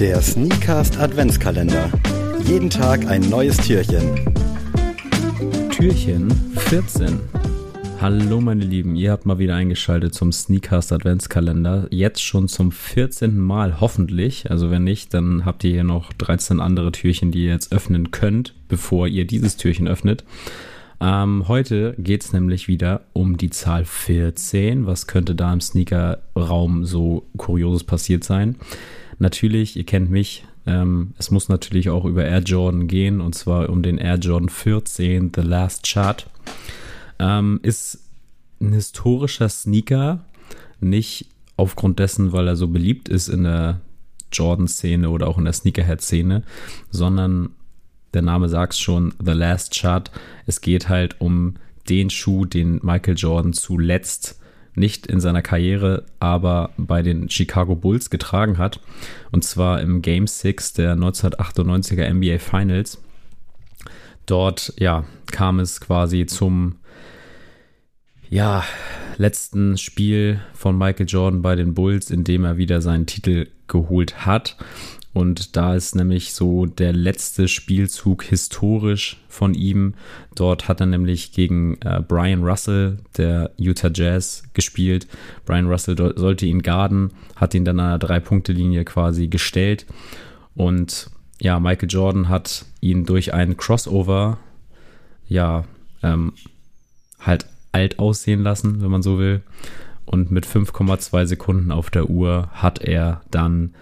Der Sneakast Adventskalender. Jeden Tag ein neues Türchen. Türchen 14. Hallo meine Lieben, ihr habt mal wieder eingeschaltet zum Sneakast Adventskalender. Jetzt schon zum 14. Mal hoffentlich. Also wenn nicht, dann habt ihr hier noch 13 andere Türchen, die ihr jetzt öffnen könnt, bevor ihr dieses Türchen öffnet. Ähm, heute geht es nämlich wieder um die Zahl 14. Was könnte da im Sneaker-Raum so Kurioses passiert sein? Natürlich, ihr kennt mich, ähm, es muss natürlich auch über Air Jordan gehen und zwar um den Air Jordan 14, The Last Chart. Ähm, ist ein historischer Sneaker, nicht aufgrund dessen, weil er so beliebt ist in der Jordan-Szene oder auch in der Sneakerhead-Szene, sondern der Name sagt schon, The Last Chart. Es geht halt um den Schuh, den Michael Jordan zuletzt nicht in seiner Karriere, aber bei den Chicago Bulls getragen hat. Und zwar im Game 6 der 1998er NBA Finals. Dort, ja, kam es quasi zum, ja, letzten Spiel von Michael Jordan bei den Bulls, in dem er wieder seinen Titel geholt hat. Und da ist nämlich so der letzte Spielzug historisch von ihm. Dort hat er nämlich gegen äh, Brian Russell, der Utah Jazz, gespielt. Brian Russell sollte ihn garden, hat ihn dann an der Drei-Punkte-Linie quasi gestellt. Und ja, Michael Jordan hat ihn durch einen Crossover, ja, ähm, halt alt aussehen lassen, wenn man so will. Und mit 5,2 Sekunden auf der Uhr hat er dann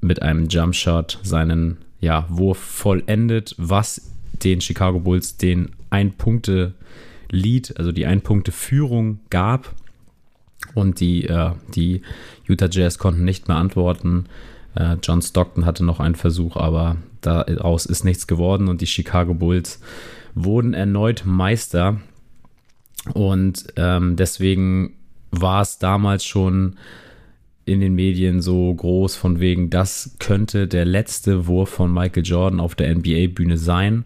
mit einem Jumpshot seinen ja, Wurf vollendet, was den Chicago Bulls den Ein-Punkte-Lead, also die Ein-Punkte-Führung gab. Und die, äh, die Utah Jazz konnten nicht mehr antworten. Äh, John Stockton hatte noch einen Versuch, aber daraus ist nichts geworden und die Chicago Bulls wurden erneut Meister. Und ähm, deswegen war es damals schon in den Medien so groß von wegen, das könnte der letzte Wurf von Michael Jordan auf der NBA-Bühne sein.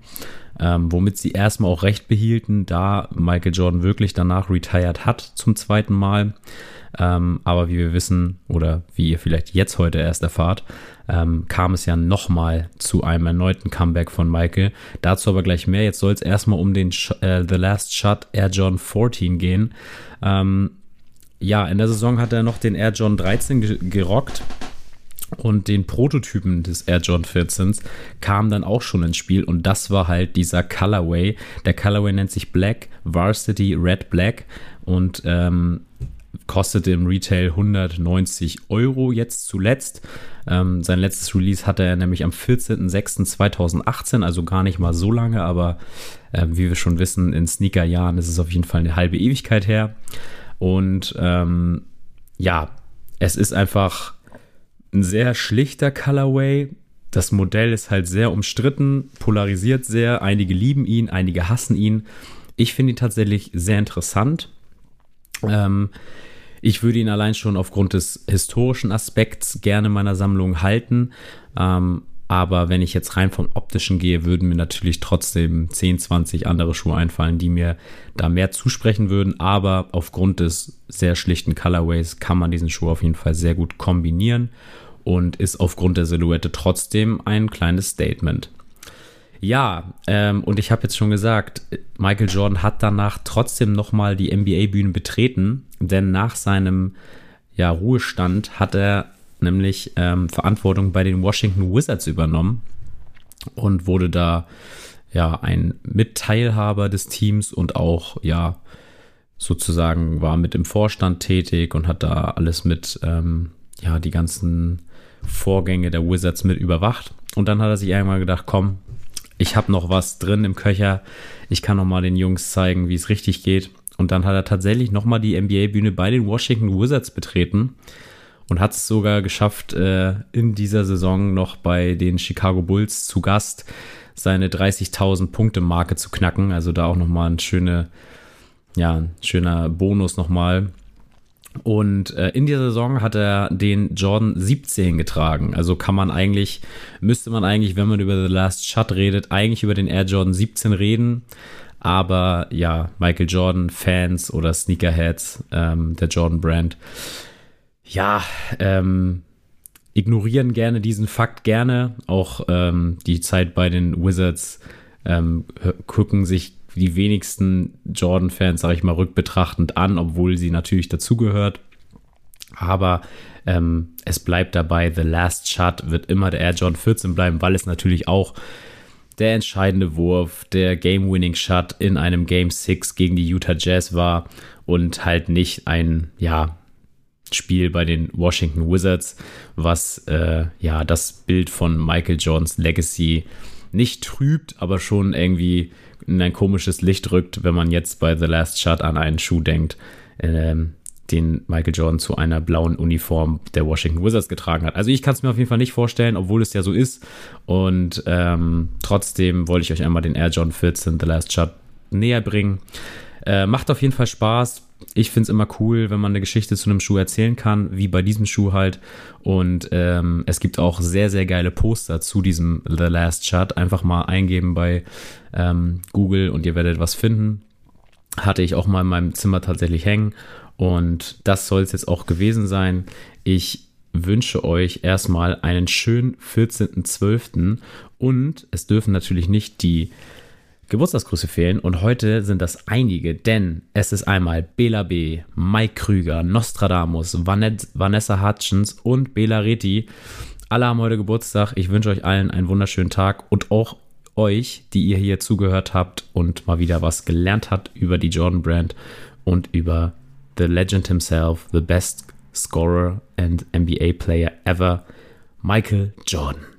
Ähm, womit sie erstmal auch recht behielten, da Michael Jordan wirklich danach retired hat zum zweiten Mal. Ähm, aber wie wir wissen oder wie ihr vielleicht jetzt heute erst erfahrt, ähm, kam es ja nochmal zu einem erneuten Comeback von Michael. Dazu aber gleich mehr. Jetzt soll es erstmal um den Sh äh, The Last Shot Air John 14 gehen. Ähm, ja, in der Saison hat er noch den Air John 13 gerockt. Und den Prototypen des Air John 14 kam dann auch schon ins Spiel und das war halt dieser Colorway. Der Colorway nennt sich Black Varsity Red Black und ähm, kostete im Retail 190 Euro jetzt zuletzt. Ähm, sein letztes Release hatte er nämlich am 14.06.2018, also gar nicht mal so lange, aber äh, wie wir schon wissen, in Sneaker-Jahren ist es auf jeden Fall eine halbe Ewigkeit her. Und ähm, ja, es ist einfach ein sehr schlichter Colorway. Das Modell ist halt sehr umstritten, polarisiert sehr. Einige lieben ihn, einige hassen ihn. Ich finde ihn tatsächlich sehr interessant. Ähm, ich würde ihn allein schon aufgrund des historischen Aspekts gerne in meiner Sammlung halten. Ähm, aber wenn ich jetzt rein vom optischen gehe, würden mir natürlich trotzdem 10, 20 andere Schuhe einfallen, die mir da mehr zusprechen würden. Aber aufgrund des sehr schlichten Colorways kann man diesen Schuh auf jeden Fall sehr gut kombinieren und ist aufgrund der Silhouette trotzdem ein kleines Statement. Ja, ähm, und ich habe jetzt schon gesagt, Michael Jordan hat danach trotzdem nochmal die NBA-Bühne betreten, denn nach seinem ja, Ruhestand hat er nämlich ähm, Verantwortung bei den Washington Wizards übernommen und wurde da ja ein Mitteilhaber des Teams und auch ja sozusagen war mit im Vorstand tätig und hat da alles mit ähm, ja die ganzen Vorgänge der Wizards mit überwacht. Und dann hat er sich irgendwann gedacht komm ich habe noch was drin im Köcher ich kann noch mal den Jungs zeigen wie es richtig geht. Und dann hat er tatsächlich noch mal die NBA Bühne bei den Washington Wizards betreten und hat es sogar geschafft, äh, in dieser Saison noch bei den Chicago Bulls zu Gast seine 30.000 Punkte Marke zu knacken. Also da auch nochmal ein schöne, ja, ein schöner Bonus nochmal. Und äh, in dieser Saison hat er den Jordan 17 getragen. Also kann man eigentlich, müsste man eigentlich, wenn man über The Last Shot redet, eigentlich über den Air Jordan 17 reden. Aber ja, Michael Jordan Fans oder Sneakerheads ähm, der Jordan Brand ja, ähm, ignorieren gerne diesen Fakt gerne. Auch ähm, die Zeit bei den Wizards ähm, gucken sich die wenigsten Jordan-Fans, sage ich mal, rückbetrachtend an, obwohl sie natürlich dazugehört. Aber ähm, es bleibt dabei, The Last Shot wird immer der Air Jordan 14 bleiben, weil es natürlich auch der entscheidende Wurf, der Game-Winning-Shot in einem Game 6 gegen die Utah Jazz war und halt nicht ein, ja, Spiel bei den Washington Wizards, was äh, ja das Bild von Michael Jordans Legacy nicht trübt, aber schon irgendwie in ein komisches Licht rückt, wenn man jetzt bei The Last Shot an einen Schuh denkt, ähm, den Michael Jordan zu einer blauen Uniform der Washington Wizards getragen hat. Also ich kann es mir auf jeden Fall nicht vorstellen, obwohl es ja so ist. Und ähm, trotzdem wollte ich euch einmal den Air Jordan 14 The Last Shot näher bringen. Äh, macht auf jeden Fall Spaß. Ich finde es immer cool, wenn man eine Geschichte zu einem Schuh erzählen kann, wie bei diesem Schuh halt. Und ähm, es gibt auch sehr, sehr geile Poster zu diesem The Last Shot. Einfach mal eingeben bei ähm, Google und ihr werdet was finden. Hatte ich auch mal in meinem Zimmer tatsächlich hängen. Und das soll es jetzt auch gewesen sein. Ich wünsche euch erstmal einen schönen 14.12. Und es dürfen natürlich nicht die Geburtstagsgrüße fehlen und heute sind das einige, denn es ist einmal Bela B., Mike Krüger, Nostradamus, Vanessa Hutchins und Bela Reti. Alle haben heute Geburtstag. Ich wünsche euch allen einen wunderschönen Tag und auch euch, die ihr hier zugehört habt und mal wieder was gelernt habt über die Jordan Brand und über the legend himself, the best scorer and NBA player ever, Michael Jordan.